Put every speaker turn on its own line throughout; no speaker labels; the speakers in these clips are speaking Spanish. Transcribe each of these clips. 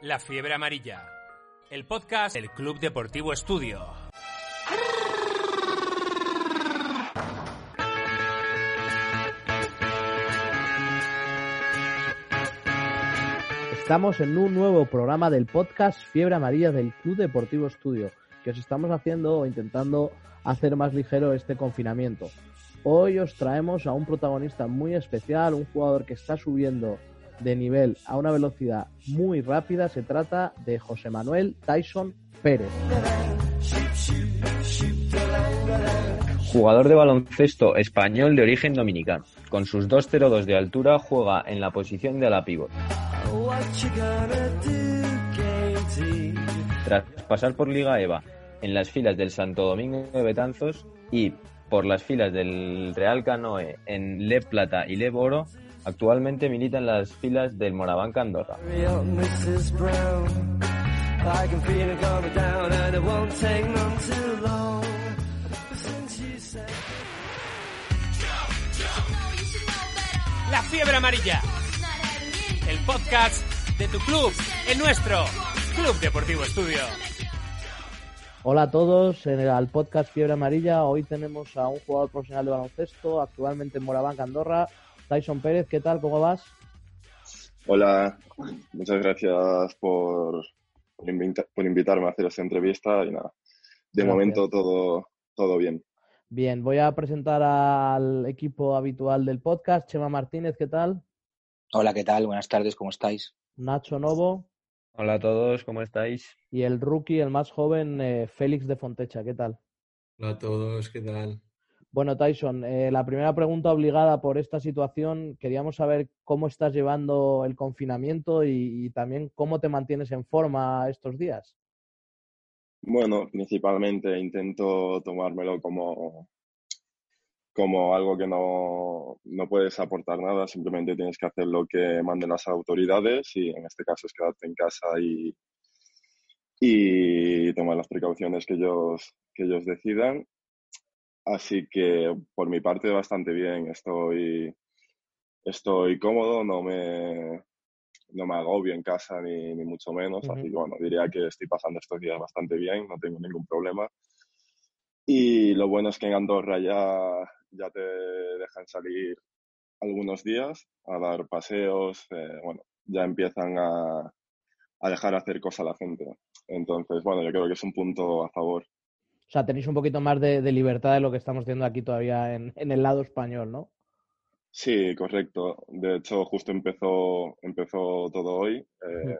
la fiebre amarilla. El podcast del Club Deportivo Estudio.
Estamos en un nuevo programa del podcast Fiebre Amarilla del Club Deportivo Estudio, que os estamos haciendo o intentando hacer más ligero este confinamiento. Hoy os traemos a un protagonista muy especial, un jugador que está subiendo de nivel a una velocidad muy rápida. Se trata de José Manuel Tyson Pérez.
Jugador de baloncesto español de origen dominicano. Con sus 2.02 de altura juega en la posición de ala pívot. Tras pasar por Liga EVA en las filas del Santo Domingo de Betanzos y por las filas del Real Canoe en Le Plata y Le Oro, Actualmente milita en las filas del Morabanca Andorra.
La fiebre amarilla. El podcast de tu club, el nuestro, Club Deportivo Estudio.
Hola a todos, en el, al podcast Fiebre Amarilla hoy tenemos a un jugador profesional de baloncesto, actualmente en Morabanca Andorra, Tyson Pérez, ¿qué tal? ¿Cómo vas?
Hola, muchas gracias por, por, invitarme a hacer esta entrevista y nada, de momento todo, todo bien.
Bien, voy a presentar al equipo habitual del podcast. Chema Martínez, ¿qué tal?
Hola, ¿qué tal? Buenas tardes, ¿cómo estáis?
Nacho Novo.
Hola a todos, ¿cómo estáis?
Y el rookie, el más joven, eh, Félix de Fontecha, ¿qué tal?
Hola a todos, ¿qué tal?
Bueno, Tyson, eh, la primera pregunta obligada por esta situación, queríamos saber cómo estás llevando el confinamiento y, también cómo te mantienes en forma estos días.
Bueno, principalmente intento tomármelo como, como algo que no, no, puedes aportar nada, simplemente tienes que hacer lo que manden las autoridades y en este caso es quedarte en casa y, y tomar las precauciones que ellos, que ellos decidan Así que por mi parte bastante bien, estoy, estoy cómodo, no me, no me agobio en casa ni, ni mucho menos, así que bueno, diría que estoy pasando estos días bastante bien, no tengo ningún problema. Y lo bueno es que en Andorra ya, ya te dejan salir algunos días a dar paseos, eh, bueno, ya empiezan a, a dejar hacer cosas a la gente. Entonces, bueno, yo creo que es un punto a favor.
O sea, tenéis un poquito más de, libertad de lo que estamos teniendo aquí todavía en, el lado español, ¿no?
Sí, correcto. De hecho, justo empezó, empezó todo hoy. Eh,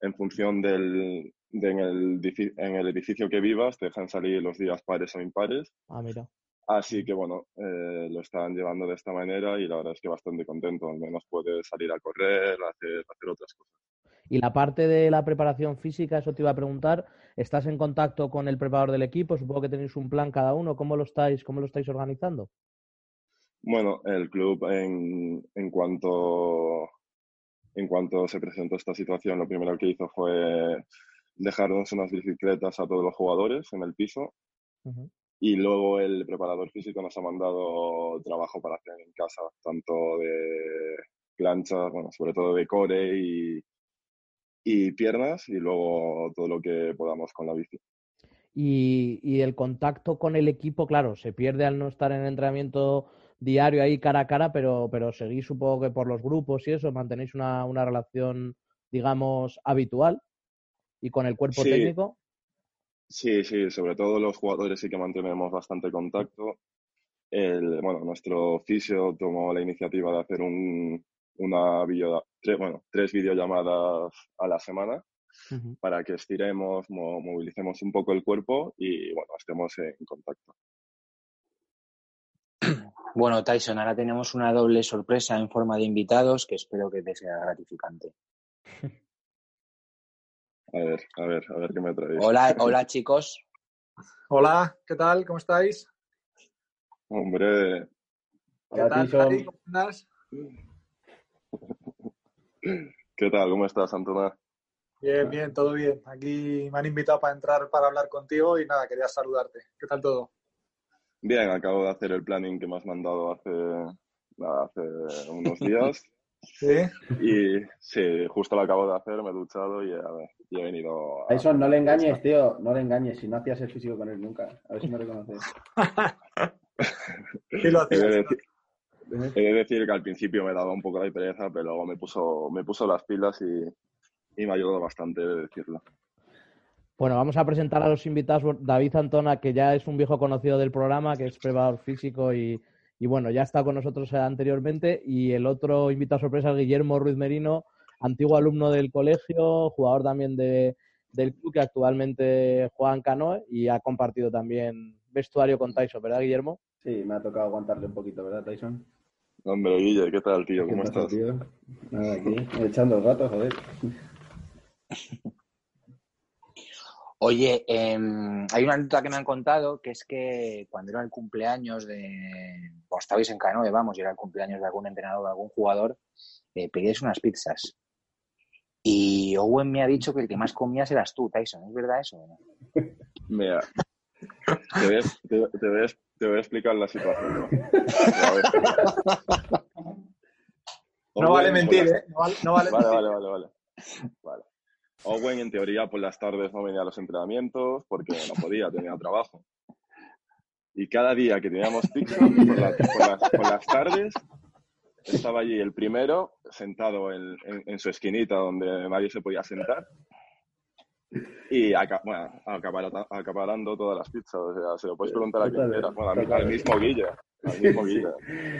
en función del, de en, el, en el edificio que vivas, te dejan salir los días pares o impares.
Ah, mira.
Así que bueno, eh, lo están llevando de esta manera y la verdad es que bastante contento. Al menos puedes salir a correr, hacer, hacer otras cosas.
Y la parte de la preparación física, eso te iba a preguntar, ¿estás en contacto con el preparador del equipo? Supongo que tenéis un plan cada uno, ¿cómo lo estáis, cómo lo estáis organizando?
Bueno, el club en, en cuanto en cuanto se presentó esta situación, lo primero que hizo fue dejarnos unas bicicletas a todos los jugadores en el piso. Y luego el preparador físico nos ha mandado trabajo para hacer en casa, tanto de planchas, bueno, sobre todo de core y, y piernas y luego todo lo que podamos con la bici.
Y, el contacto con el equipo, claro, se pierde al no estar en entrenamiento diario ahí cara a cara, pero, pero seguís supongo que por los grupos y eso, mantenéis una, una relación, digamos, habitual y con el cuerpo técnico.
Sí, sí, sobre todo los jugadores sí que mantenemos bastante contacto. El, bueno, nuestro fisio tomó la iniciativa de hacer un, una video, tres, bueno, tres videollamadas a la semana para que estiremos, movilicemos un poco el cuerpo y bueno, estemos en contacto.
Bueno, Tyson, ahora tenemos una doble sorpresa en forma de invitados que espero que te sea gratificante.
A ver, a ver, a ver qué me traéis.
Hola, hola chicos.
Hola, ¿qué tal? ¿Cómo estáis?
Hombre,
¿Qué
Hola,
tal,
Tyson.
¿Cómo andas?
¿qué tal? ¿Cómo estás, Antona?
Bien, bien, todo bien. Aquí me han invitado para entrar para hablar contigo y nada, quería saludarte. ¿Qué tal todo?
Bien, acabo de hacer el planning que me has mandado hace, nada, hace unos días.
¿Sí?
Y sí, justo lo acabo de hacer, me he duchado y, a ver, y he venido a...
Tyson, no le engañes, tío. No le engañes. Si no hacías el físico con él nunca. A ver si me reconoces.
Sí lo
He de, he de decir que al principio me daba un poco de pereza, pero luego me puso, me puso las pilas y, y me ayudó bastante, he de decirlo.
Bueno, vamos a presentar a los invitados. David Antona, que ya es un viejo conocido del programa, que es preparador físico y, y bueno, ya está con nosotros anteriormente. Y el otro invitado sorpresa es Guillermo Ruiz Merino, antiguo alumno del colegio, jugador también de, del club que actualmente juega en canoe y ha compartido también vestuario con Tyson, ¿verdad, Guillermo?
Sí, me ha tocado aguantarle un poquito, ¿verdad, Tyson?
Hombre, Guille, ¿qué tal, tío? ¿Cómo
¿Qué pasa,
estás?
tío? Nada, aquí, echando el rato, joder.
Oye, em, hay una anécdota que me han contado que es que cuando era el cumpleaños de. O estabais en Canoe, vamos, y era el cumpleaños de algún entrenador o de algún jugador, eh, pedíais unas pizzas. Y Owen me ha dicho que el que más comías eras tú, Tyson. ¿Es verdad eso? o no?
Mira, te voy, a, te- te voy a- te voy a explicar la situación. ¿no?
Vale
Owen,
mentir,
las-
¿eh? No vale, no vale
Vale,
mentir.
vale, vale, vale. Owen, en teoría, por las tardes no venía a los entrenamientos porque no podía, tenía trabajo. Y cada día que teníamos pizza, por, la- por las, por las tardes, estaba allí el primero, sentado en, en- en su esquinita donde nadie se podía sentar. Y aca- bueno, acapara- acaparando todas las pizzas. O sea, se lo puedes preguntar a quien
Totalmente,
quiera. Bueno, al, mismo Guille. Al mismo.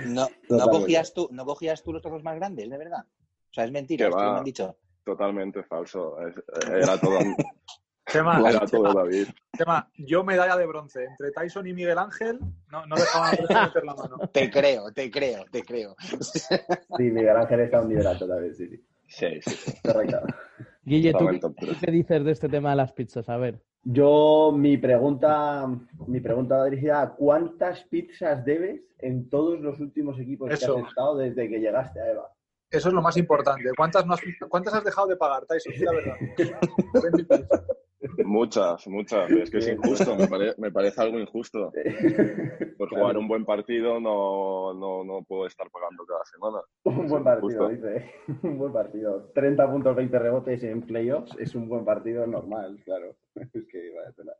No, no, cogías tú, ¿No cogías tú los trozos más grandes, de verdad? O sea, es mentira,
Que
esto me han dicho.
Totalmente falso. Es- Era todo,
Chema,
era todo
Chema,
David.
Chema, yo medalla de bronce. Entre Tyson y Miguel Ángel, no, no dejaban de meter la mano.
Te creo, te creo, te creo.
Sí, Miguel Ángel está un nivel alto también, sí, sí.
Sí, sí, sí.
Correcto.
Guille, ¿tú qué, dices de este tema de las pizzas? A ver.
Yo, mi pregunta, mi pregunta va dirigida a ¿cuántas pizzas debes en todos los últimos equipos
Eso.
que has estado desde que llegaste a Eva?
Eso es lo más importante. ¿Cuántas, no has, ¿Cuántas has dejado de pagar, Tyson? La verdad.
Muchas, muchas. Es que es injusto, me, pare- me parece algo injusto. Por
Claro.
jugar un buen partido no, no, no puedo estar pagando cada semana.
Un buen partido, dice. Un buen partido. 30 puntos, 20 rebotes en playoffs es un buen partido normal, claro. Es que vaya tela.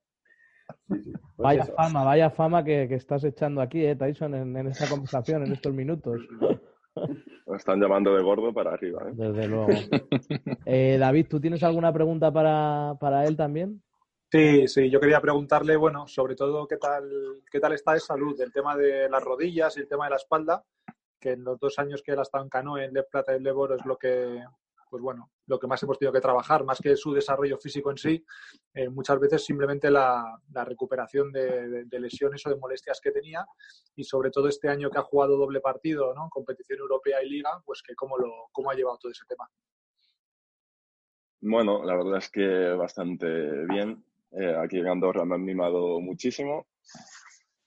Sí, sí. Pues
Vaya
eso.
fama, vaya fama que, que estás echando aquí, eh, Tyson, en, en esta conversación, en estos minutos.
Me están llamando de gordo para arriba. ¿eh?
Desde luego. Eh, David, ¿tú tienes alguna pregunta para, para él también?
Sí, sí, yo quería preguntarle, bueno, sobre todo qué tal, qué tal está de salud, el tema de las rodillas y el tema de la espalda, que en los dos años que él ha estado en canoe, en Le Plata y en Le Boro es lo que, pues bueno, lo que más hemos tenido que trabajar, más que su desarrollo físico en sí, eh, muchas veces simplemente la, recuperación de lesiones o de molestias que tenía y sobre todo este año que ha jugado doble partido, ¿no? Competición europea y liga, pues que cómo, lo, cómo ha llevado todo ese tema.
Bueno, la verdad es que bastante bien. Eh, aquí en Andorra me han mimado muchísimo.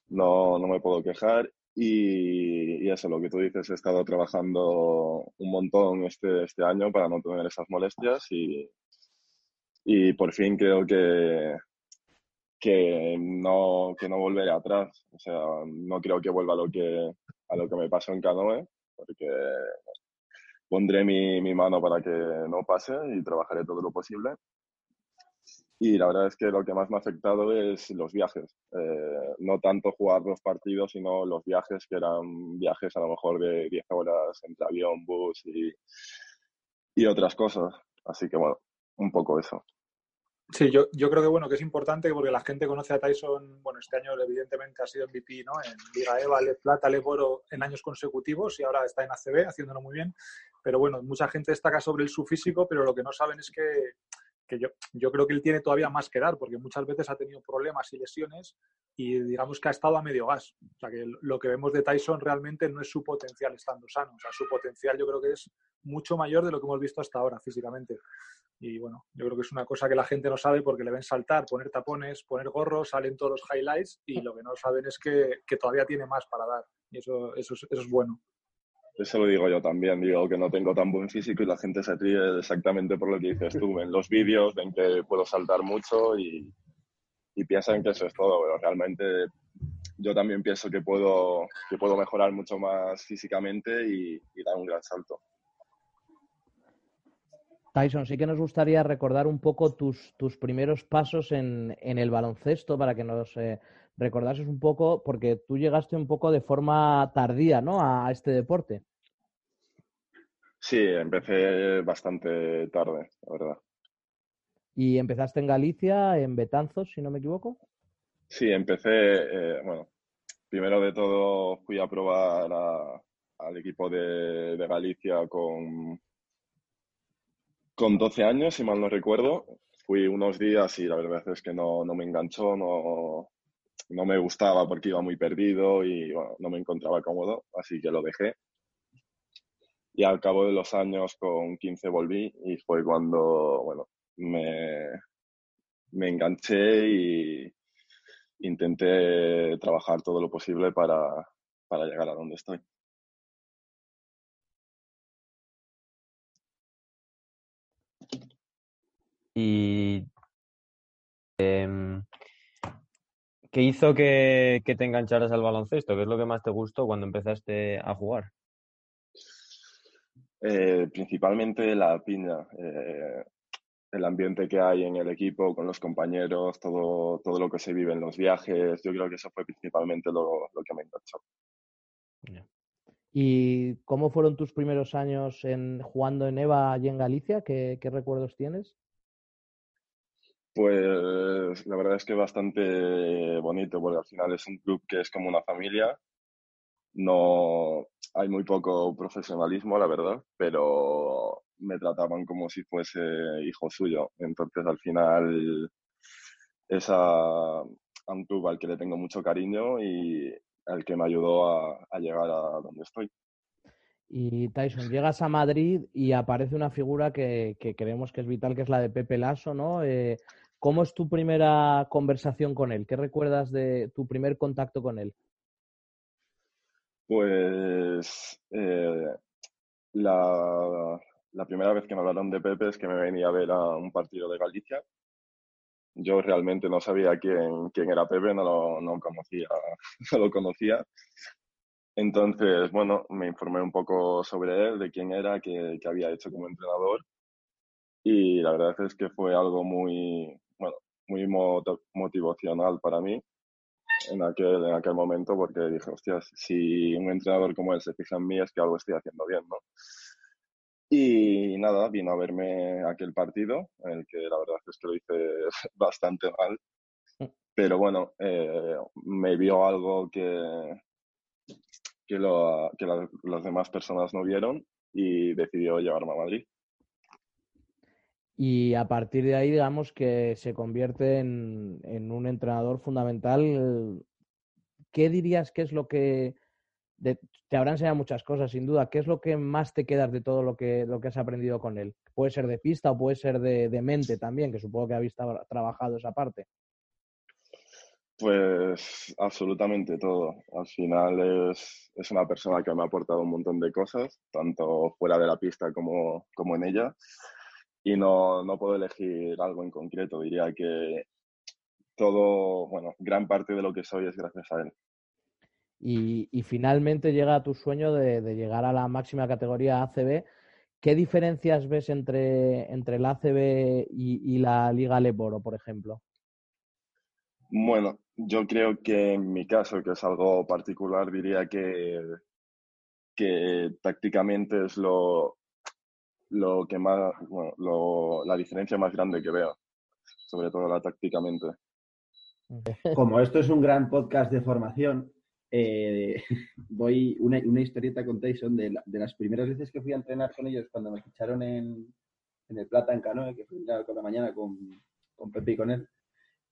No, no me puedo quejar. Y, eso, lo que tú dices, he estado trabajando un montón este, este año para no tener esas molestias y, y por fin creo que, que, no, que no volveré atrás. O sea, no creo que vuelva a lo que, a lo que me pasó en canoe, porque pondré mi, mi mano para que no pase y trabajaré todo lo posible. Y la verdad es que lo que más me ha afectado es los viajes. Eh, no tanto jugar los partidos, sino los viajes, que eran viajes a lo mejor de 10 horas entre avión, bus y, y otras cosas. Así que bueno, un poco eso.
Sí, yo, yo creo que bueno, que es importante porque la gente conoce a Tyson, bueno, este año evidentemente ha sido MVP, ¿no? En Liga EVA, Le Plata, Le Oro en años consecutivos y ahora está en ACB haciéndolo muy bien. Pero bueno, mucha gente destaca sobre el su físico, pero lo que no saben es que que yo, yo creo que él tiene todavía más que dar, porque muchas veces ha tenido problemas y lesiones y digamos que ha estado a medio gas. O sea, que lo que vemos de Tyson realmente no es su potencial estando sano. O sea, su potencial yo creo que es mucho mayor de lo que hemos visto hasta ahora físicamente. Y bueno, yo creo que es una cosa que la gente no sabe porque le ven saltar, poner tapones, poner gorros, salen todos los highlights y lo que no saben es que, que todavía tiene más para dar. Y eso, eso, es, eso es bueno.
Eso lo digo yo también, digo que no tengo tan buen físico y la gente se ríe exactamente por lo que dices tú. En los vídeos ven que puedo saltar mucho y, y piensan que eso es todo, pero realmente yo también pienso que puedo, que puedo mejorar mucho más físicamente y, y dar un gran salto.
Tyson, sí que nos gustaría recordar un poco tus, tus primeros pasos en, en el baloncesto para que nos eh, recordases un poco, porque tú llegaste un poco de forma tardía ¿no? a este deporte.
Sí, empecé bastante tarde, la verdad.
¿Y empezaste en Galicia, en Betanzos, si no me equivoco?
Sí, empecé, eh, bueno, primero de todo fui a probar a, al equipo de, de Galicia con, con 12 años, si mal no recuerdo. Fui unos días y la verdad es que no, no me enganchó, no, no me gustaba porque iba muy perdido y no me encontraba cómodo, así que lo dejé. Y al cabo de los años, con 15 volví y fue cuando, bueno, me, me enganché y intenté trabajar todo lo posible para, para llegar a donde estoy.
Y em, ¿qué hizo que, que te engancharas al baloncesto? ¿Qué es lo que más te gustó cuando empezaste a jugar?
Eh, principalmente la piña, eh, el ambiente que hay en el equipo, con los compañeros, todo, todo lo que se vive en los viajes. Yo creo que eso fue principalmente lo, lo que me enganchó.
¿Y cómo fueron tus primeros años en, jugando en EVA allí en Galicia? ¿Qué, qué recuerdos tienes?
Pues la verdad es que bastante bonito, porque al final es un club que es como una familia. No hay muy poco profesionalismo, la verdad, pero me trataban como si fuese hijo suyo. Entonces, al final, es a, un club al que le tengo mucho cariño y al que me ayudó a, a llegar a donde estoy.
Y Tyson, llegas a Madrid y aparece una figura que, que creemos que es vital, que es la de Pepe Lasso, ¿no? Eh, ¿Cómo es tu primera conversación con él? ¿Qué recuerdas de tu primer contacto con él?
Pues eh, la, la, primera vez que me hablaron de Pepe es que me venía a ver a un partido de Galicia. Yo realmente no sabía quién, quién era Pepe, no lo, no conocía, no lo conocía. Entonces, bueno, me informé un poco sobre él, de quién era, qué, qué había hecho como entrenador. Y la verdad es que fue algo muy, muy motivacional para mí en aquel, en aquel momento porque dije, hostias, si un entrenador como él se fija en mí es que algo estoy haciendo bien, ¿no? Y nada, vino a verme aquel partido, en el que la verdad es que lo hice bastante mal. Pero bueno, eh, me vio algo que, que, lo, que la, las demás personas no vieron y decidió llevarme a Madrid.
Y a partir de ahí, digamos que se convierte en, un entrenador fundamental. ¿Qué dirías que es lo que te habrá enseñado muchas cosas, sin duda. ¿Qué es lo que más te quedas de todo lo que, lo que has aprendido con él? Puede ser de pista o puede ser de, de mente también, que supongo que habéis trabajado esa parte.
Pues absolutamente todo. Al final es, es, una persona que me ha aportado un montón de cosas, tanto fuera de la pista como, como en ella. Y no, no puedo elegir algo en concreto. Diría que todo, bueno, gran parte de lo que soy es gracias a él.
Y, y finalmente llega a tu sueño de, de, llegar a la máxima categoría ACB. ¿Qué diferencias ves entre, entre la ACB y, y la Liga Leboro, por ejemplo?
Bueno, yo creo que en mi caso, que es algo particular, diría que, que tácticamente es lo, lo que más, bueno, lo, la diferencia más grande que veo, sobre todo la tácticamente.
Como esto es un gran podcast de formación, eh, voy una, una, historieta con Tyson de, la, de, las primeras veces que fui a entrenar con ellos cuando me ficharon en, en el Plata en Canoe, que fui con la mañana con, con Pepe y con él,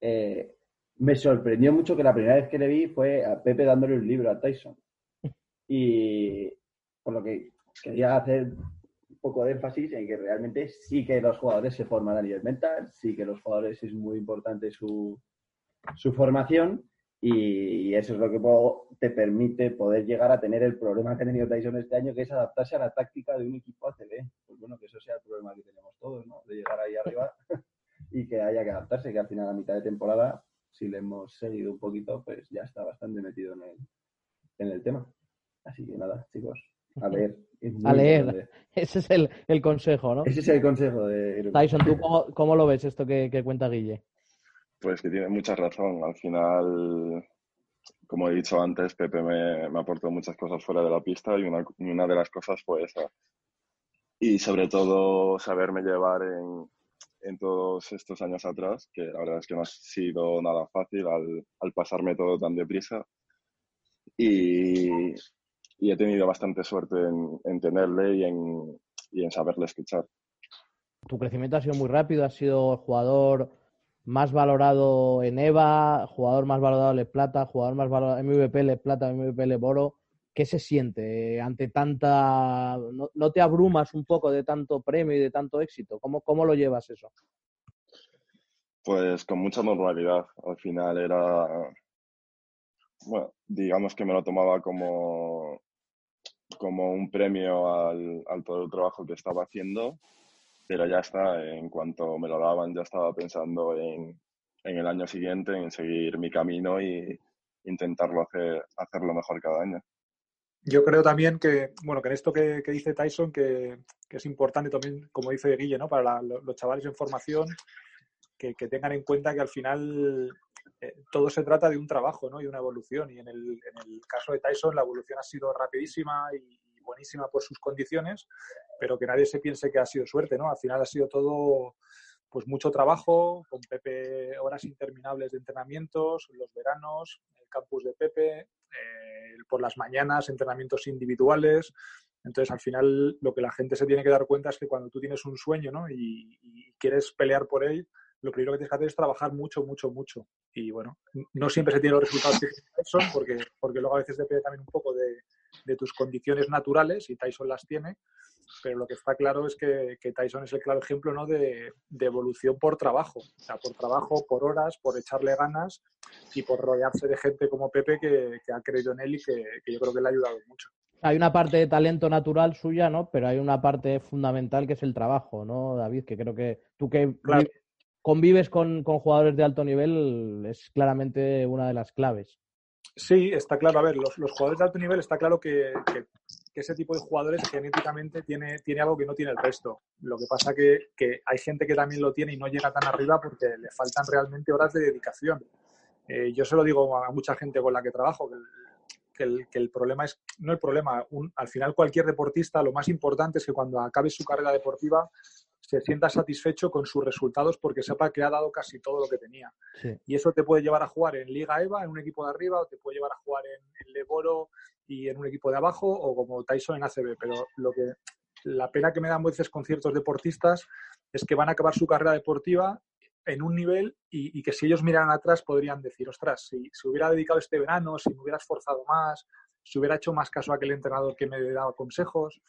eh, me sorprendió mucho que la primera vez que le vi fue a Pepe dándole un libro a Tyson. Y por lo que quería hacer poco de énfasis en que realmente sí que los jugadores se forman a nivel mental, sí que los jugadores es muy importante su, su formación y eso es lo que te permite poder llegar a tener el problema que ha tenido Tyson este año, que es adaptarse a la táctica de un equipo ACB. Pues bueno, que eso sea el problema que tenemos todos, ¿no? De llegar ahí arriba y que haya que adaptarse, que al final a mitad de temporada, si le hemos seguido un poquito, pues ya está bastante metido en el, en el tema. Así que nada, chicos, a leer.
A leer. Ese es el, el, consejo, ¿no?
Ese es el consejo de...
Tyson, ¿tú cómo, cómo lo ves esto que, que cuenta Guille?
Pues que tiene mucha razón. Al final, como he dicho antes, Pepe me, me aportó muchas cosas fuera de la pista y una, una, de las cosas fue esa. Y sobre todo saberme llevar en, en, todos estos años atrás, que la verdad es que no ha sido nada fácil al, al pasarme todo tan deprisa. Y, y, he tenido bastante suerte en, en tenerle y en, y en saberle escuchar.
Tu crecimiento ha sido muy rápido, has sido jugador más valorado en EVA, jugador más valorado en Le Plata, jugador más valorado en MVP Le Plata, MVP Le Boro. ¿Qué se siente ante tanta... ¿No, te abrumas un poco de tanto premio y de tanto éxito? ¿Cómo, cómo lo llevas eso?
Pues con mucha normalidad. Al final era... Bueno, digamos que me lo tomaba como, como un premio al, todo el trabajo que estaba haciendo pero ya está, en cuanto me lo daban ya estaba pensando en, en el año siguiente, en seguir mi camino y intentarlo hacer, hacerlo mejor cada año.
Yo creo también que, bueno, que en esto que, dice Tyson, que, es importante también, como dice Guille, ¿no? Para los chavales en formación, que, tengan en cuenta que al final eh, todo se trata de un trabajo, ¿no? Y una evolución. Y en el, caso de Tyson, la evolución ha sido rapidísima y, buenísima por sus condiciones, pero que nadie se piense que ha sido suerte, ¿no? Al final ha sido todo pues mucho trabajo, con Pepe horas interminables de entrenamientos, los veranos, el campus de Pepe, eh, por las mañanas, entrenamientos individuales. Entonces, al final, lo que la gente se tiene que dar cuenta es que cuando tú tienes un sueño ¿no? y quieres pelear por él, lo primero que tienes que hacer es trabajar mucho, mucho, mucho. Y bueno, no siempre se tienen los resultados que son, porque, porque luego a veces depende también un poco de, de tus condiciones naturales y Tyson las tiene, pero lo que está claro es que, que Tyson es el claro ejemplo ¿no? de, de, evolución por trabajo, o sea, por trabajo, por horas, por echarle ganas y por rodearse de gente como Pepe que, que ha creído en él y que, que, yo creo que le ha ayudado mucho.
Hay una parte de talento natural suya, ¿no? Pero hay una parte fundamental que es el trabajo, ¿no, David? Que creo que tú que claro. Convives con, con jugadores de alto nivel es claramente una de las claves.
Sí, está claro. A ver, los, los, jugadores de alto nivel está claro que, que, ese tipo de jugadores genéticamente tiene, tiene algo que no tiene el resto. Lo que pasa que, que hay gente que también lo tiene y no llega tan arriba porque le faltan realmente horas de dedicación. Eh, yo se lo digo a mucha gente con la que trabajo, que el, que el, que el problema es, no el problema, un, al final cualquier deportista lo más importante es que cuando acabe su carrera deportiva se sienta satisfecho con sus resultados porque sepa que ha dado casi todo lo que tenía. Sí. Y eso te puede llevar a jugar en Liga EVA, en un equipo de arriba, o te puede llevar a jugar en, en Leboro y en un equipo de abajo, o como Tyson en ACB. Pero lo que la pena que me dan veces con ciertos deportistas es que van a acabar su carrera deportiva en un nivel y, y, que si ellos miran atrás podrían decir, ostras, si se si hubiera dedicado este verano, si me hubiera esforzado más, si hubiera hecho más caso a aquel entrenador que me daba consejos,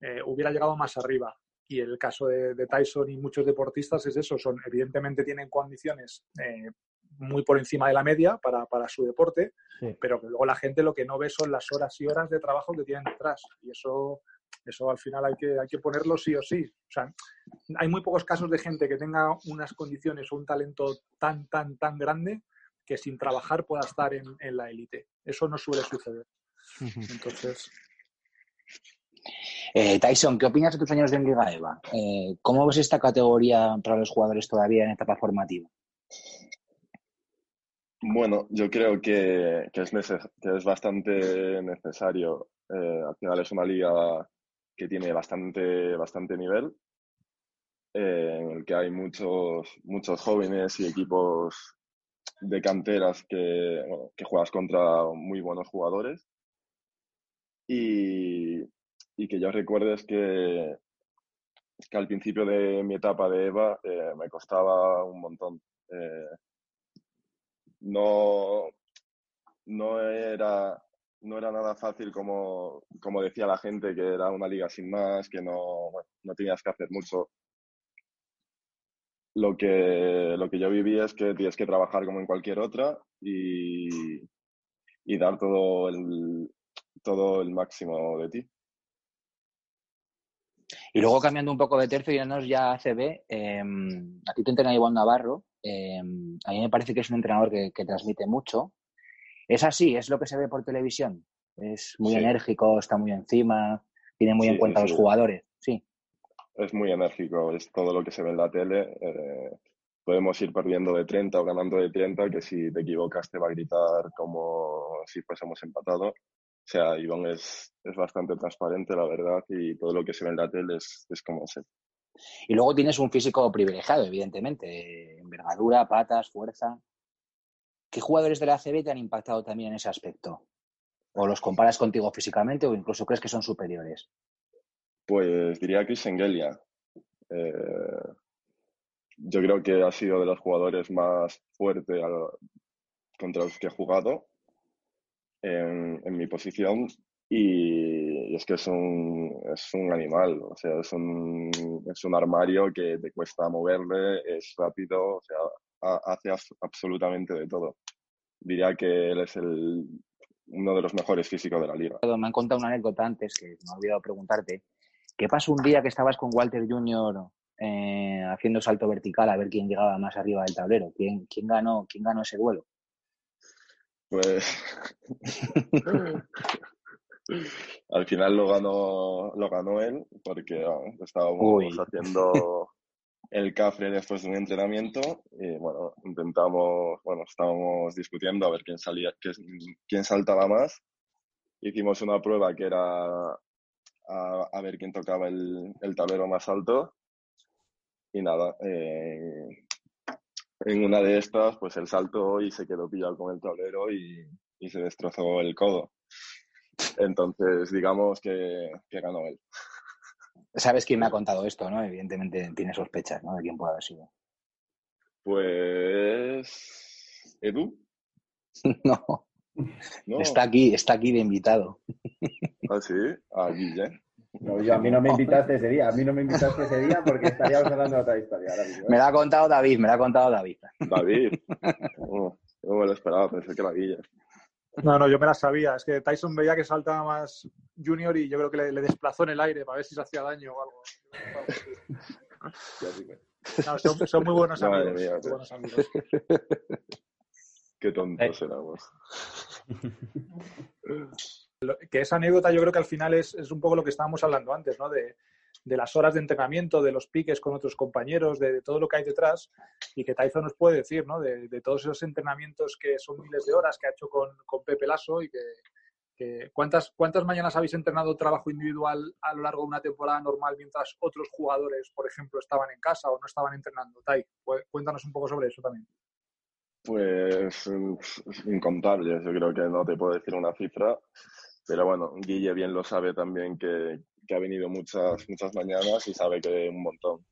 eh, hubiera llegado más arriba. Y el caso de, de, Tyson y muchos deportistas es eso, son evidentemente tienen condiciones eh, muy por encima de la media para, para su deporte, sí. pero que luego la gente lo que no ve son las horas y horas de trabajo que tienen detrás. Y eso, eso al final hay que, hay que ponerlo sí o sí. O sea, hay muy pocos casos de gente que tenga unas condiciones o un talento tan, tan, tan grande que sin trabajar pueda estar en, en la élite. Eso no suele suceder. Entonces,
eh, Tyson, ¿qué opinas de tus años de Liga EVA? Eh, ¿Cómo ves esta categoría para los jugadores todavía en etapa formativa?
Bueno, yo creo que, es, bastante necesario. Eh, al final es una liga que tiene bastante, bastante nivel, en el que hay muchos, muchos jóvenes y equipos de canteras que juegas contra muy buenos jugadores. Y, y que yo recuerdes que, que al principio de mi etapa de EVA eh, me costaba un montón. Eh, no, no, era, no era nada fácil como, como decía la gente, que era una liga sin más, que no, no tenías que hacer mucho. Lo que, lo que yo viví es que tienes que trabajar como en cualquier otra y, y dar todo el, todo el máximo de ti.
Y luego cambiando un poco de tercio y yéndonos ya a CB, eh, a ti te entrena Iván Navarro. Eh, a mí me parece que es un entrenador que, que, transmite mucho. Es así, es lo que se ve por televisión. Es muy
Sí.
enérgico, está muy encima, tiene muy
Sí,
en cuenta a
sí.
los jugadores. Sí.
Es muy enérgico, es todo lo que se ve en la tele. eh, podemos ir perdiendo de 30 o ganando de 30, que si te equivocas te va a gritar como si fuésemos empatados. O sea, Iván es, es bastante transparente, la verdad, y todo lo que se ve en la tele es, es como es él.
Y luego tienes un físico privilegiado, evidentemente. Envergadura, patas, fuerza. ¿Qué jugadores de la ACB te han impactado también en ese aspecto? ¿O los comparas contigo físicamente o incluso crees que son superiores?
Pues diría que Sengelia. Eh, yo creo que ha sido de los jugadores más fuertes contra los que he jugado en, en mi posición y, es que es un, es un animal, o sea, es un, es un armario que te cuesta moverle, es rápido, o sea, ha- hace abs- absolutamente de todo. Diría que él es el, uno de los mejores físicos de la liga.
Me han contado una anécdota antes que me he olvidado preguntarte. ¿Qué pasó un día que estabas con Walter Jr. eh, haciendo salto vertical a ver quién llegaba más arriba del tablero? ¿Quién, quién, ganó, quién ganó ese duelo?
Pues al final lo ganó, lo ganó él porque vamos, estábamos
Uy.
haciendo el cafre después de un entrenamiento y bueno, intentamos, bueno, estábamos discutiendo a ver quién salía, quién, quién saltaba más. Hicimos una prueba que era a, a ver quién tocaba el, el tablero más alto y nada, eh, en una de estas, pues él saltó y se quedó pillado con el tablero y, y se destrozó el codo. Entonces, digamos que, que ganó él.
Sabes quién me ha contado esto, ¿no? Evidentemente tiene sospechas, ¿no? De quién puede haber sido.
Pues. ¿Edu?
No,
¿No?
está aquí, está aquí de invitado.
Ah, sí, a Guille.
No, yo, a mí no me invitaste ese día, a mí no me invitaste ese día porque estaríamos hablando de otra historia ahora mismo. ¿eh?
Me la ha contado David, me la ha contado David.
David. Oh, no me lo esperaba, pensé que era Guille.
No, no, yo me la sabía. Es que Tyson veía que saltaba más Junior y yo creo que le, le desplazó en el aire para ver si se hacía daño o algo. No, son, son muy buenos
Madre
amigos.
mía,
muy buenos amigos.
Qué tontos éramos.
Que esa anécdota yo creo que al final es, es un poco lo que estábamos hablando antes, ¿no? De, de las horas de entrenamiento, de los piques con otros compañeros, de, todo lo que hay detrás y que Tyson nos puede decir, ¿no? De, todos esos entrenamientos que son miles de horas que ha hecho con, con Pepe Lasso y que, ¿cuántas, ¿cuántas mañanas habéis entrenado trabajo individual a lo largo de una temporada normal mientras otros jugadores, por ejemplo, estaban en casa o no estaban entrenando? Tai, cu- cuéntanos un poco sobre eso también.
Pues mm, incontables, yo creo que no te puedo decir una cifra, pero bueno, Guille bien lo sabe también que, que ha venido muchas, muchas mañanas y sabe que un montón.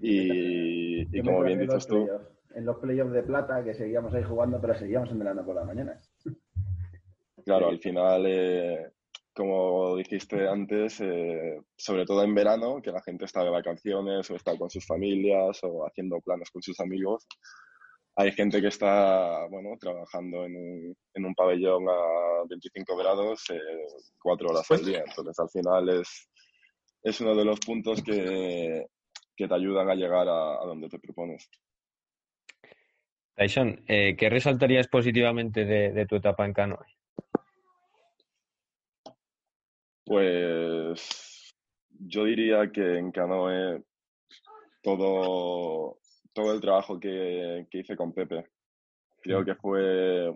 Y, y como bien dices tú,
En los playoffs de plata, que seguíamos ahí jugando, pero seguíamos entrenando por la mañana.
claro, al final, eh, como dijiste antes, eh, sobre todo en verano, que la gente está de vacaciones o está con sus familias o haciendo planes con sus amigos, hay gente que está, bueno, trabajando en un, en un pabellón a 25 grados eh, cuatro horas al día. Entonces, al final es, es uno de los puntos que, que te ayudan a llegar a, a donde te propones.
Tyson, eh, ¿qué resaltarías positivamente de, de tu etapa en canoe?
Pues yo diría que en canoe todo, todo el trabajo que, que hice con Pepe. Creo que fue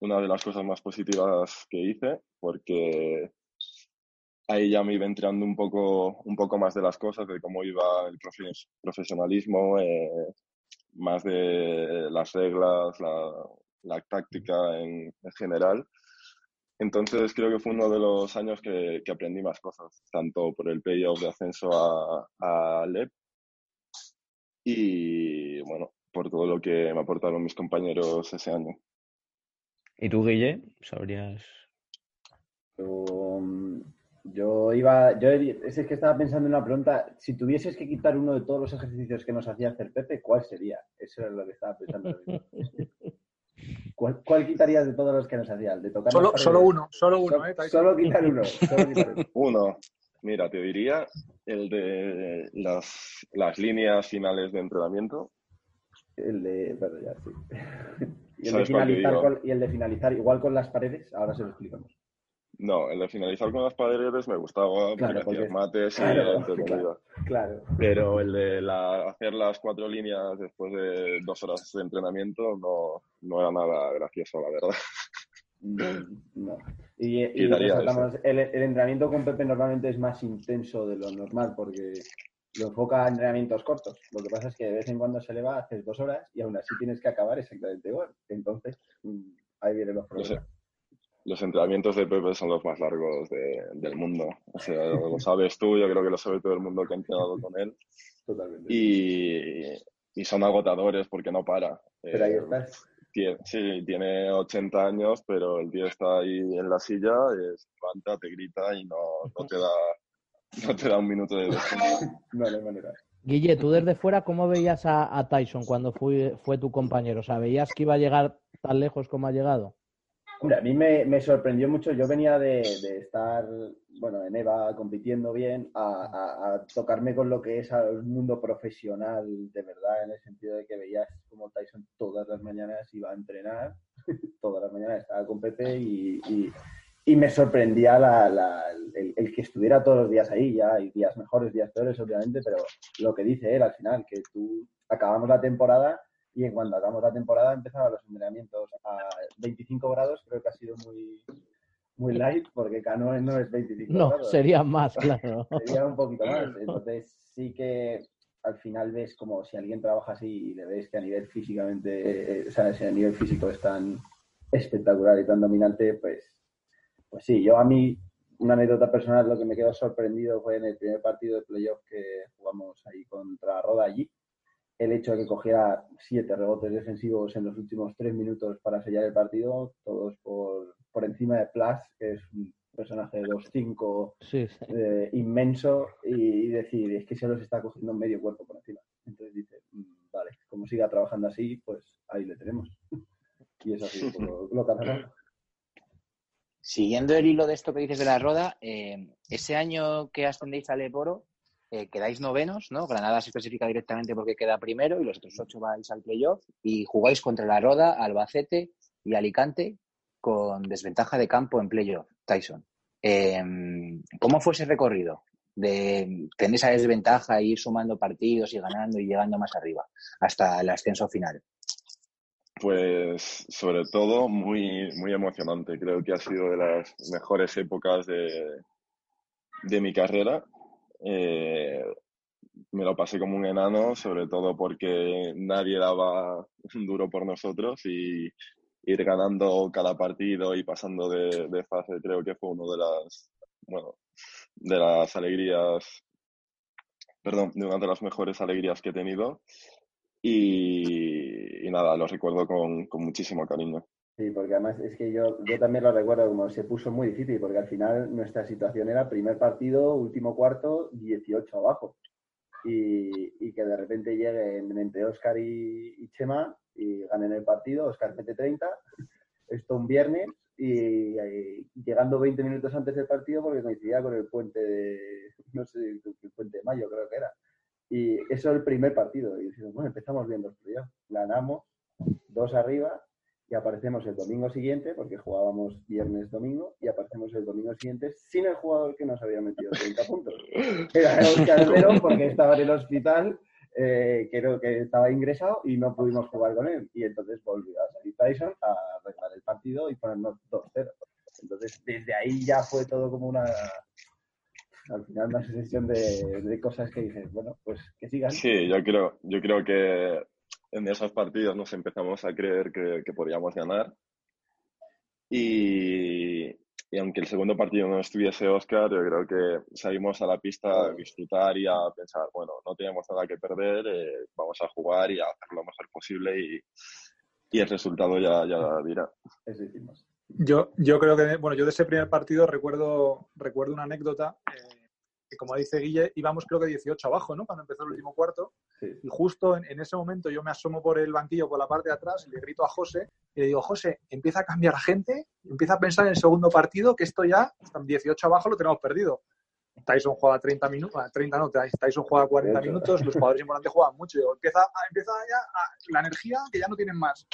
una de las cosas más positivas que hice porque ahí ya me iba enterando un poco, un poco más de las cosas, de cómo iba el profe- profesionalismo, eh, más de las reglas, la, la táctica en, en general. Entonces creo que fue uno de los años que, que aprendí más cosas, tanto por el playoff de ascenso a, a LEP y bueno, por todo lo que me aportaron mis compañeros ese año.
¿Y tú, Guille? ¿Sabrías?
Yo, yo iba, yo es que estaba pensando en una pregunta. Si tuvieses que quitar uno de todos los ejercicios que nos hacía hacer Pepe, ¿cuál sería? Eso es lo que estaba pensando. ¿Cuál, cuál quitarías de todos los que nos hacía? ¿El de tocar
Solo, solo uno, solo uno,
So-
¿eh? Tyson?
solo quitar uno. solo quitar uno.
Uno, mira, te diría el de las, las líneas finales de entrenamiento.
El de, bueno, ya, sí. Y el, de
¿Sabes cuál te
finalizar con- y el de finalizar igual con las paredes, ahora se lo explicamos.
No, el de finalizar con las paredes me gustaba
Claro,
porque mates y
claro,
entretenido.
Claro.
Pero el de la, hacer las cuatro líneas después de dos horas de entrenamiento no, no era nada gracioso, la verdad.
Mm, No. Y, y el, el entrenamiento con Pepe normalmente es más intenso de lo normal porque lo enfoca a entrenamientos cortos. Lo que pasa es que de vez en cuando se le va, haces dos horas y aún así tienes que acabar exactamente igual. Entonces, mm, ahí vienen los problemas.
los entrenamientos de Pepe son los más largos de- del mundo. O sea, lo sabes tú, yo creo que lo sabe todo el mundo que ha entrenado con él.
Totalmente.
Y, y son agotadores porque no para.
Pero ahí
Eh,
estás.
Sí, tiene 80 años, pero el tío está ahí en la silla, eh, se levanta, te grita y no, no te da no te da un minuto de descanso.
Guille, tú desde fuera, ¿cómo veías a, a Tyson cuando fue, fue tu compañero? O sea, ¿veías que iba a llegar tan lejos como ha llegado?
Hombre, a mí me, me sorprendió mucho. Yo venía de, de estar, bueno, en EVA compitiendo bien, a, a- a tocarme con lo que es el mundo profesional de verdad, en el sentido de que veías como Tyson todas las mañanas iba a entrenar, todas las mañanas estaba con Pepe y, y- y me sorprendía la- la- el, el que estuviera todos los días ahí. Ya hay días mejores, días peores, obviamente, pero lo que dice él al final, que tú acabamos la temporada y en cuanto acabamos la temporada empezaban los entrenamientos a 25 grados, creo que ha sido muy, muy light, porque Canoe no es 25
No,
grados.
sería más, claro.
Sería un poquito más. Entonces sí que al final ves como si alguien trabaja así y le ves que a nivel físicamente, eh, o sea, si a nivel físico es tan espectacular y tan dominante, pues, pues sí, yo a mí, una anécdota personal, lo que me quedó sorprendido fue en el primer partido de playoff que jugamos ahí contra Roda allí, el hecho de que cogiera siete rebotes defensivos en los últimos tres minutos para sellar el partido, todos por, por encima de Plus, que es un personaje de 2'5
Sí, sí.
eh, inmenso, y, y decir, es que se los está cogiendo medio cuerpo por encima. Entonces dice, "Mm, vale, como siga trabajando así, pues ahí le tenemos. Y es así lo que hacemos.
Siguiendo el hilo de esto que dices de la Roda, eh, ese año que ascendéis al Leporo, eh, quedáis novenos, ¿no? Granada se clasifica directamente porque queda primero y los otros ocho vais al playoff y jugáis contra la Roda, Albacete y Alicante con desventaja de campo en playoff, Tyson. Eh, ¿Cómo fue ese recorrido? De tener esa desventaja e ir sumando partidos y ganando y llegando más arriba hasta el ascenso final.
Pues sobre todo muy, muy emocionante. Creo que ha sido de las mejores épocas de, de mi carrera. Eh, me lo pasé como un enano, sobre todo porque nadie daba duro por nosotros y ir ganando cada partido y pasando de, de fase creo que fue uno de las, bueno, de las alegrías, perdón, de una de las mejores alegrías que he tenido. Y, y nada, lo recuerdo con, con muchísimo cariño.
Sí, porque además es que yo, yo también lo recuerdo como se puso muy difícil, porque al final nuestra situación era primer partido, último cuarto, 18 abajo. Y, y que de repente lleguen entre Oscar y, Chema y ganen el partido, Oscar mete 30, esto un viernes y, llegando 20 minutos antes del partido porque coincidía con el puente de, no sé, el puente de mayo creo que era. Y eso el primer partido. Y decimos, bueno, empezamos bien los playoffs. Ganamos, dos arriba, y aparecemos el domingo siguiente, porque jugábamos viernes-domingo, y aparecemos el domingo siguiente sin el jugador que nos había metido 30 puntos. Era Oscar Herrero, porque estaba en el hospital, eh, creo que estaba ingresado y no pudimos jugar con él. Y entonces volvió a salir Tyson a arreglar el partido y ponernos 2-0. Entonces, desde ahí ya fue todo como una. Al final, una sucesión de, de cosas que dices, bueno, pues que sigan.
Sí, yo creo, yo creo que en esos partidos nos empezamos a creer que, que podíamos ganar. Y, y aunque el segundo partido no estuviese Oscar, yo creo que salimos a la pista a disfrutar y a pensar, bueno, no tenemos nada que perder, eh, vamos a jugar y a hacer lo mejor posible y, y el resultado ya, ya dirá.
Yo, yo creo que, bueno, yo de ese primer partido recuerdo, recuerdo una anécdota. eh, como dice Guille, íbamos creo que 18 abajo, ¿no? Cuando empezó el último cuarto.
Sí.
Y justo en, en ese momento yo me asomo por el banquillo, por la parte de atrás, y le grito a José, y le digo, José, empieza a cambiar gente, empieza a pensar en el segundo partido, que esto ya, están 18 abajo, lo tenemos perdido. Tyson juega 30 minutos, 30 no, Tyson juega 40
De hecho.
minutos, los jugadores importantes juegan mucho. Empieza, empieza ya a- la energía que ya no tienen más.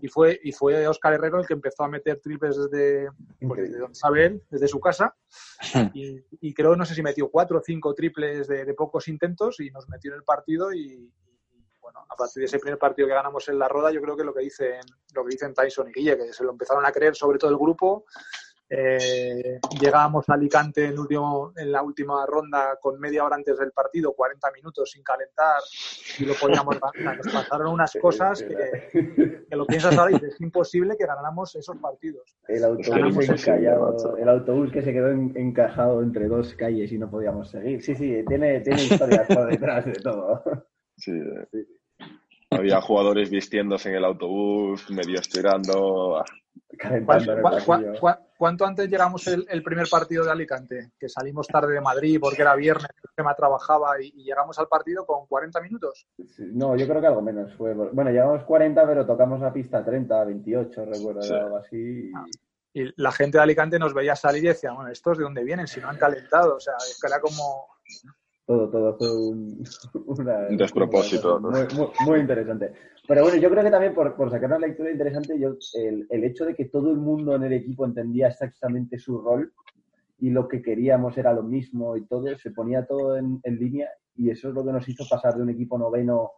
Y fue, y fue Oscar Herrero el que empezó a meter triples desde, pues, desde donde sabe él, desde su casa. Y, y creo, no sé si metió cuatro o cinco triples de, de pocos intentos y nos metió en el partido. Y, y, bueno, a partir de ese primer partido que ganamos en la roda, yo creo que lo que dicen, lo que dicen Tyson y Guille, que se lo empezaron a creer sobre todo el grupo. Eh, llegábamos a Alicante en, último, en la última ronda con media hora antes del partido, 40 minutos sin calentar y lo podíamos ganar. Nos pasaron unas cosas que, que lo piensas ahora y dices, es imposible que ganáramos esos partidos.
El autobús encallado, el que se quedó en- encajado entre dos calles y no podíamos seguir. Sí, sí, tiene, tiene historias por detrás de todo.
Sí. Había jugadores vistiéndose en el autobús, medio estirando. Ah,
Calentando en el
¿Cuán- cuán-
pasillo.
cuán- ¿Cuánto antes llegamos el, el primer partido de Alicante? Que salimos tarde de Madrid porque era viernes, el tema trabajaba y, y llegamos al partido con 40 minutos.
No, yo creo que algo menos fue. Bueno, llevamos 40, pero tocamos la pista 30, 28, recuerdo,
Sí.
algo así. y-
Y la gente de Alicante nos veía salir y decía, bueno, ¿estos de dónde vienen? Si no han calentado. O sea, es que era como...
Todo, todo fue un, una-
Un despropósito,
una Muy, muy, muy interesante. Pero bueno, yo creo que también por, por sacar una lectura interesante, yo, el, el hecho de que todo el mundo en el equipo entendía exactamente su rol y lo que queríamos era lo mismo y todo, se ponía todo en, en línea y eso es lo que nos hizo pasar de un equipo noveno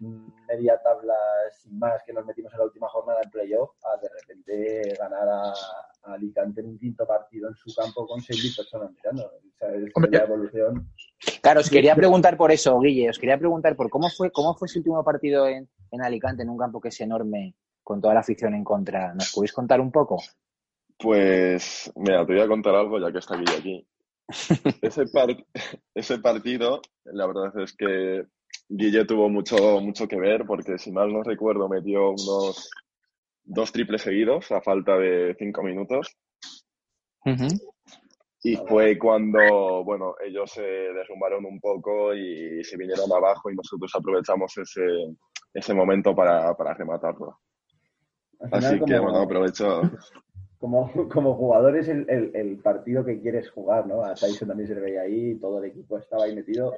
mm, media tabla sin más que nos metimos en la última jornada en playoff a de repente ganar a, a Alicante en un quinto partido en su campo con 6.000 personas mirando. O sea, es
Hombre,
la evolución.
Claro, os quería preguntar por eso, Guille, os quería preguntar por cómo fue, cómo fue ese último partido en, en Alicante, en un campo que es enorme, con toda la afición en contra. ¿Nos podéis contar un poco?
Pues, mira, te voy a contar algo ya que está Guille aquí. Ese, par- ese partido, la verdad es que Guille tuvo mucho, mucho que ver porque, si mal no recuerdo, metió unos dos triples seguidos a falta de cinco minutos. Y fue cuando, bueno, ellos se derrumbaron un poco y se vinieron abajo y nosotros aprovechamos ese, ese momento para, para rematarlo.
Al final,
Así que, bueno, aprovecho.
como, como jugador es el, el- el partido que quieres jugar, ¿no? A Tyson también se le veía ahí, todo el equipo estaba ahí metido.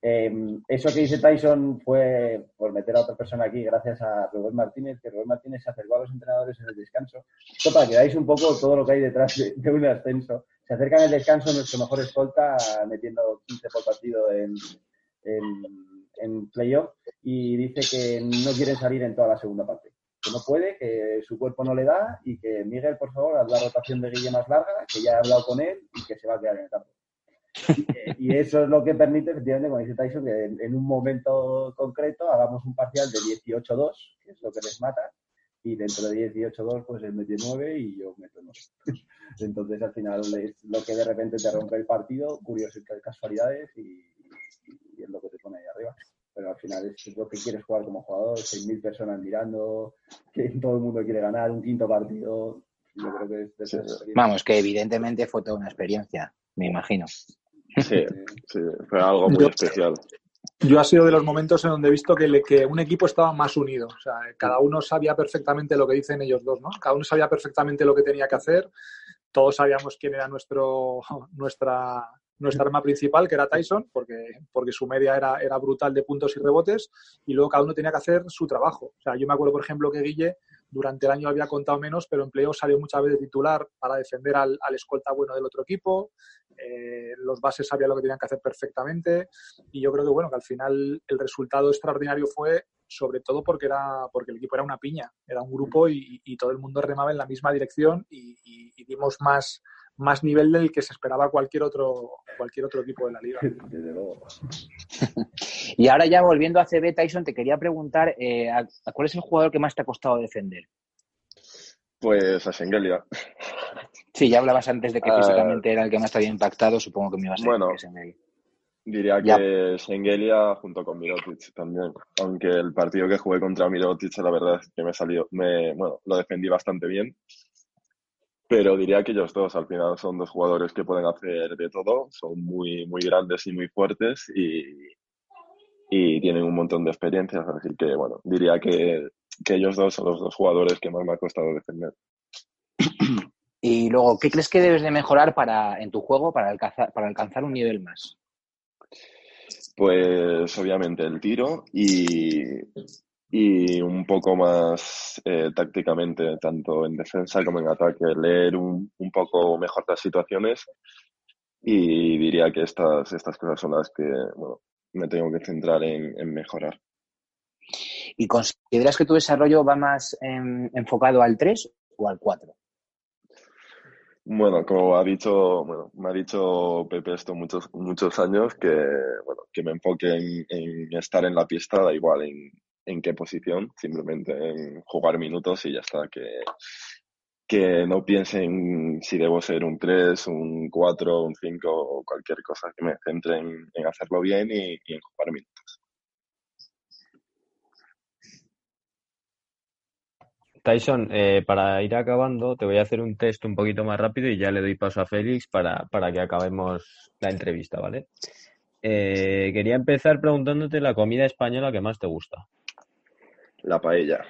Eh, eso que dice Tyson fue por meter a otra persona aquí gracias a Rubén Martínez, que Rubén Martínez se acercó a los entrenadores en el descanso. Esto para que veáis un poco todo lo que hay detrás de, de un ascenso. Se acerca en el descanso nuestro mejor escolta metiendo 15 por partido en, en, playoff y dice que no quieren salir en toda la segunda parte que no puede, que su cuerpo no le da y que Miguel, por favor, haz la rotación de Guille más larga, que ya he hablado con él y que se va a quedar en el campo. Y eso es lo que permite, efectivamente, como dice Tyson, que en, en un momento concreto hagamos un parcial de 18-2, que es lo que les mata, y dentro de 18-2, pues él metió 9 y yo meto 9. Entonces, al final, es lo que de repente te rompe el partido, curioso casualidades, y, y es lo que te pone ahí arriba pero al final es lo que quieres jugar como jugador, 6.000 personas mirando, que todo el mundo quiere ganar, un quinto partido, yo creo que es de experiencias.
Vamos, que evidentemente fue toda una experiencia, me imagino.
Sí, sí, fue algo muy
Yo-
especial.
Yo ha sido de los momentos en donde he visto que, le- que un equipo estaba más unido. O sea, cada uno sabía perfectamente lo que dicen ellos dos, ¿no? Cada uno sabía perfectamente lo que tenía que hacer. Todos sabíamos quién era nuestro, nuestra, nuestra arma principal, que era Tyson, porque, porque su media era, era brutal de puntos y rebotes, y luego cada uno tenía que hacer su trabajo. O sea, yo me acuerdo, por ejemplo, que Guille durante el año había contado menos, pero en playoff salió muchas veces titular para defender al, al escolta bueno del otro equipo. Eh, los bases sabían lo que tenían que hacer perfectamente y yo creo que bueno que al final el resultado extraordinario fue sobre todo porque era porque el equipo era una piña era un grupo y, y todo el mundo remaba en la misma dirección y- y dimos más más nivel del que se esperaba cualquier otro cualquier otro equipo de la liga
Desde luego.
Y ahora ya volviendo a CB, Tyson, te quería preguntar, eh, ¿a- a ¿cuál es el jugador que más te ha costado defender?
Pues a Schengelia.
Sí, ya hablabas antes de que
Ah.
físicamente era el que más te había impactado, supongo que me ibas a
Bueno.
decir Schengelia.
Diría
Ya.
que Schengelia junto con Mirotic también. Aunque el partido que jugué contra Mirotic, la verdad es que me salió, me, bueno, lo defendí bastante bien. Pero diría que ellos dos al final son dos jugadores que pueden hacer de todo, son muy, muy grandes y muy fuertes y, y tienen un montón de experiencias. Así que, bueno, diría que, que ellos dos son los dos jugadores que más me ha costado defender.
Y luego, ¿qué crees que debes de mejorar para, en tu juego para alcanzar, para alcanzar un nivel más?
Pues obviamente el tiro y, y un poco más eh, tácticamente, tanto en defensa como en ataque, leer un, un poco mejor las situaciones y diría que estas, estas cosas son las que bueno, me tengo que centrar en, en mejorar.
¿Y consideras que tu desarrollo va más en- enfocado al 3 o al 4?
Bueno, como ha dicho, bueno, me ha dicho Pepe esto muchos, muchos años, que, bueno, que me enfoque en, en estar en la pista, da igual en, en qué posición, simplemente en jugar minutos y ya está, que, que no piense en si debo ser un 3, un 4, un 5 o cualquier cosa, que me centre en, hacerlo bien y, y en jugar minutos.
Tyson, eh, para ir acabando, te voy a hacer un test un poquito más rápido y ya le doy paso a Félix para, para que acabemos la entrevista, ¿vale? Eh, quería empezar preguntándote la comida española que más te gusta.
La paella.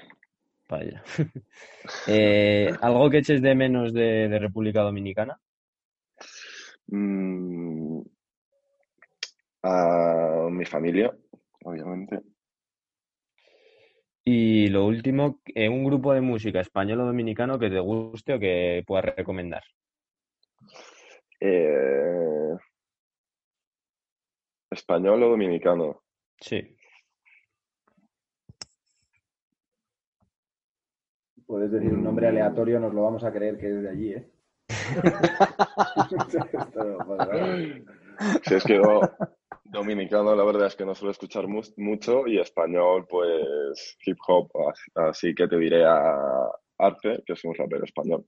Paella. Eh, ¿algo que eches de menos de, de República Dominicana?
Mm, a mi familia, obviamente.
Y lo último, eh, un grupo de música español o dominicano que te guste o que puedas recomendar.
Eh, ¿Español o dominicano?
Sí.
Puedes decir un nombre aleatorio, nos lo vamos a creer que es de allí, ¿eh?
Si es que yo, dominicano, la verdad es que no suelo escuchar mu- mucho y español, pues hip hop, así, así que te diré a Arce, que es un rapero español.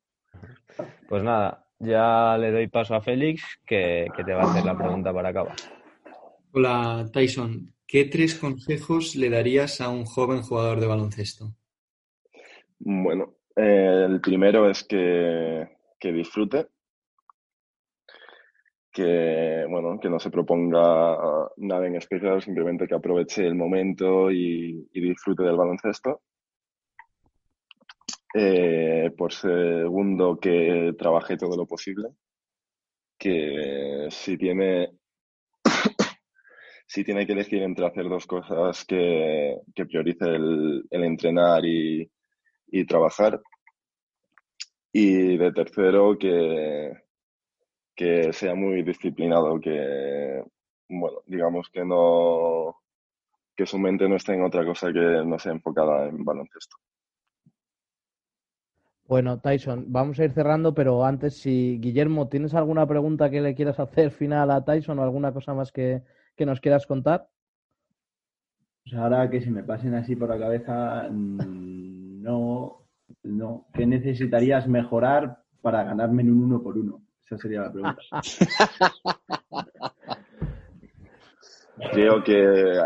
Pues nada, ya le doy paso a Félix, que, que te va a hacer la pregunta para acabar.
Hola, Tyson. ¿Qué tres consejos le darías a un joven jugador de baloncesto?
Bueno, eh, el primero es que, que disfrute, que, bueno, que no se proponga nada en especial, simplemente que aproveche el momento y, disfrute del baloncesto. Eh, por segundo, que trabaje todo lo posible, que si tiene, si tiene que elegir entre hacer dos cosas, que, que priorice el, el entrenar y, y trabajar. Y de tercero, que, que sea muy disciplinado, que, bueno, digamos que no, que su mente no esté en otra cosa que no sea enfocada en baloncesto.
Bueno, Tyson, vamos a ir cerrando, pero antes, si Guillermo, ¿tienes alguna pregunta que le quieras hacer final a Tyson o alguna cosa más que, que nos quieras contar?
Pues ahora que se me pasen así por la cabeza, mm, no, no. ¿Qué necesitarías mejorar para ganarme en un uno por uno? Esa sería la pregunta.
Creo que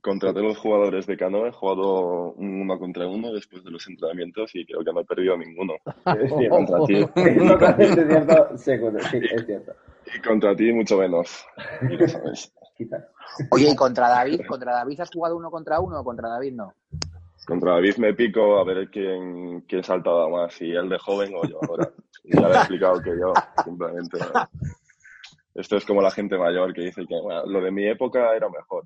contra todos los jugadores de Cano he jugado un uno contra uno después de los entrenamientos y creo que no he perdido ninguno.
Es
Y
cierto.
contra ti,
Es totalmente cierto. Segundo, sí, es cierto.
y contra ti mucho menos. Y lo sabes.
Oye, ¿y contra David? ¿Contra David has jugado uno contra uno o contra David no?
Contra David me pico a ver quién, quién saltaba más, si él de joven o yo ahora. Ya le he explicado que yo, simplemente. Esto es como la gente mayor que dice que bueno, lo de mi época era mejor.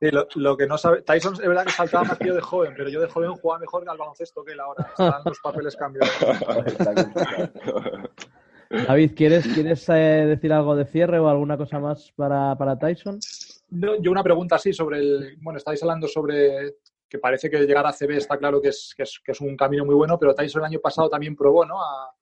Sí, lo, lo que no sabe. Tyson es verdad que saltaba más que yo de joven, pero yo de joven jugaba mejor al baloncesto que él ahora. Están los papeles cambiados.
David, ¿quieres, ¿quieres eh, decir algo de cierre o alguna cosa más para, para Tyson?
No, yo una pregunta así sobre el. Bueno, estáis hablando sobre que parece que llegar a CB está claro que es, que es, que es un camino muy bueno, pero Tyson el año pasado también probó, ¿no? A,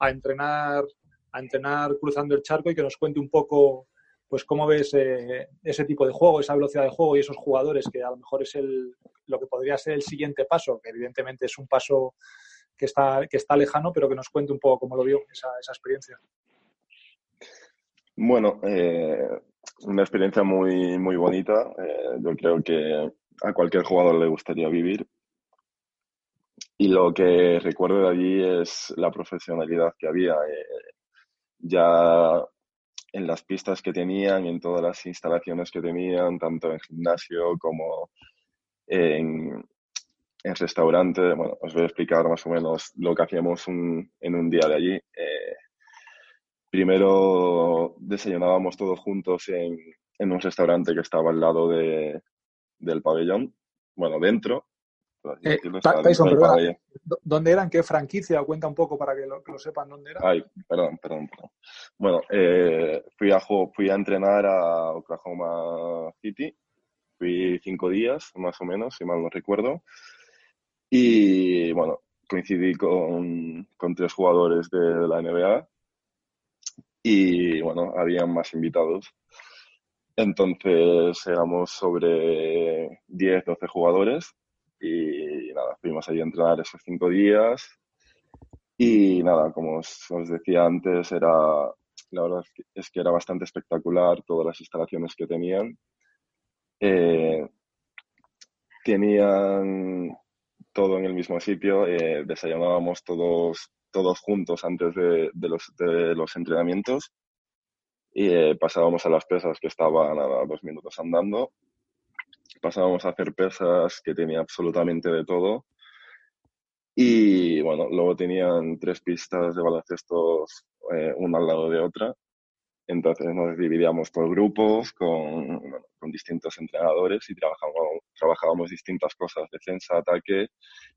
a entrenar, a entrenar cruzando el charco y que nos cuente un poco, pues, cómo ves eh, ese tipo de juego, esa velocidad de juego y esos jugadores que a lo mejor es el, lo que podría ser el siguiente paso, que evidentemente es un paso que está, que está lejano, pero que nos cuente un poco cómo lo vio esa, esa experiencia.
Bueno, eh, una experiencia muy, muy bonita. Eh, yo creo que a cualquier jugador le gustaría vivir. Y lo que recuerdo de allí es la profesionalidad que había. Eh, ya en las pistas que tenían, en todas las instalaciones que tenían, tanto en gimnasio como en, en restaurante. Bueno, os voy a explicar más o menos lo que hacíamos un, en un día de allí. Primero desayunábamos todos juntos en, en, un restaurante que estaba al lado de, del pabellón, bueno, dentro.
Eh, Tyson, perdón, ¿Dónde eran? ¿Qué franquicia? Cuenta un poco para que lo, que lo sepan dónde era.
Ay, perdón, perdón. perdón. Bueno, eh, fui, a, fui a entrenar a Oklahoma City. Fui cinco días, más o menos, si mal no recuerdo. Y bueno, coincidí con, con tres jugadores de, la NBA y bueno, habían más invitados. Entonces éramos sobre 10, 12 jugadores y nada, fuimos allí a entrenar esos cinco días y nada, como os, decía antes, era, la verdad es que, era bastante espectacular todas las instalaciones que tenían. Eh, tenían todo en el mismo sitio, eh, desayunábamos todos, todos juntos antes de, los, entrenamientos y eh, pasábamos a las pesas que estaban a dos minutos andando. Pasábamos a hacer pesas que tenía absolutamente de todo. Y bueno, luego tenían tres pistas de baloncesto, eh, una al lado de otra. Entonces nos dividíamos por grupos con, distintos entrenadores y trabajábamos distintas cosas, defensa, ataque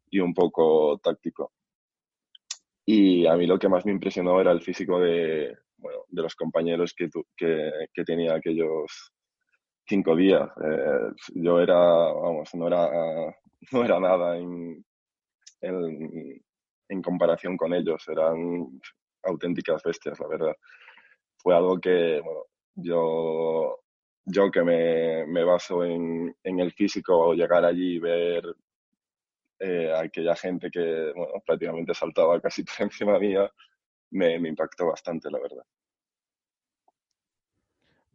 y un poco táctico. Y a mí lo que más me impresionó era el físico de, bueno, de los compañeros que, que, que, tenía aquellos cinco días. Eh, yo era, vamos, no era, no era nada en, en, comparación con ellos. Eran auténticas bestias, la verdad fue algo que, yo, yo que me, me baso en, en, el físico, llegar allí y ver eh, aquella gente que, prácticamente saltaba casi por encima mía, me, me impactó bastante, la verdad.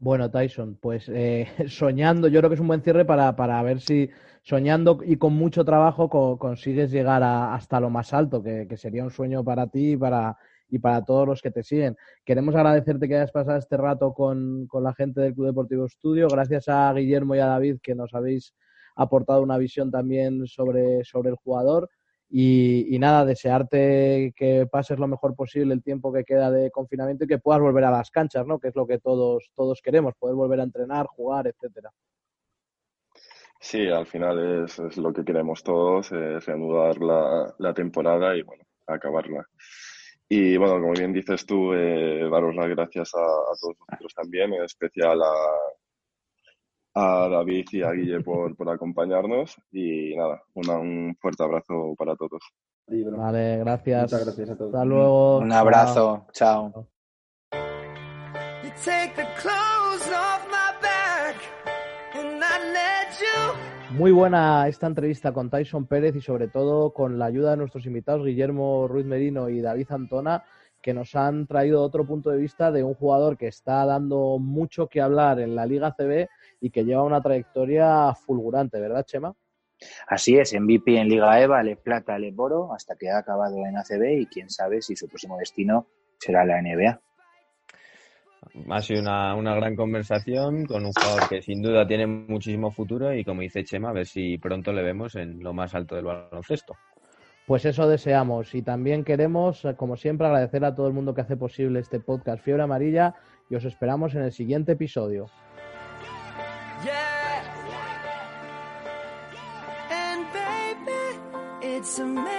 Bueno, Tyson, pues eh, soñando, yo creo que es un buen cierre para, para ver si soñando y con mucho trabajo co consigues llegar hasta lo más alto, que, que, sería un sueño para ti y para, y para todos los que te siguen. Queremos agradecerte que hayas pasado este rato con, con la gente del Club Deportivo Estudio. Gracias a Guillermo y a David que nos habéis aportado una visión también sobre, sobre el jugador. Y, y, nada, desearte que pases lo mejor posible el tiempo que queda de confinamiento y que puedas volver a las canchas, ¿no? Que es lo que todos, todos queremos, poder volver a entrenar, jugar, etcétera.
Sí, al final es, es lo que queremos todos, es reanudar la, la temporada y bueno, acabarla. Y bueno, como bien dices tú, eh, daros las gracias a, a, todos vosotros también, en especial a, a David y a Guille por, por acompañarnos. Y nada, una, un fuerte abrazo para todos.
Vale, gracias.
Muchas gracias a todos.
Hasta luego.
Un abrazo. Chao. Chao.
Muy buena esta entrevista con Tyson Pérez y sobre todo con la ayuda de nuestros invitados Guillermo Ruiz Merino y David Antona, que nos han traído otro punto de vista de un jugador que está dando mucho que hablar en la Liga CB y que lleva una trayectoria fulgurante, ¿verdad, Chema?
Así es, MVP en Liga EVA, Le Plata, Le Boro, hasta que ha acabado en ACB y quién sabe si su próximo destino será la NBA.
Ha sido una, una, gran conversación con un jugador que sin duda tiene muchísimo futuro y como dice Chema, a ver si pronto le vemos en lo más alto del baloncesto.
Pues eso deseamos y también queremos, como siempre, agradecer a todo el mundo que hace posible este podcast Fiebre Amarilla y os esperamos en el siguiente episodio. It's amazing.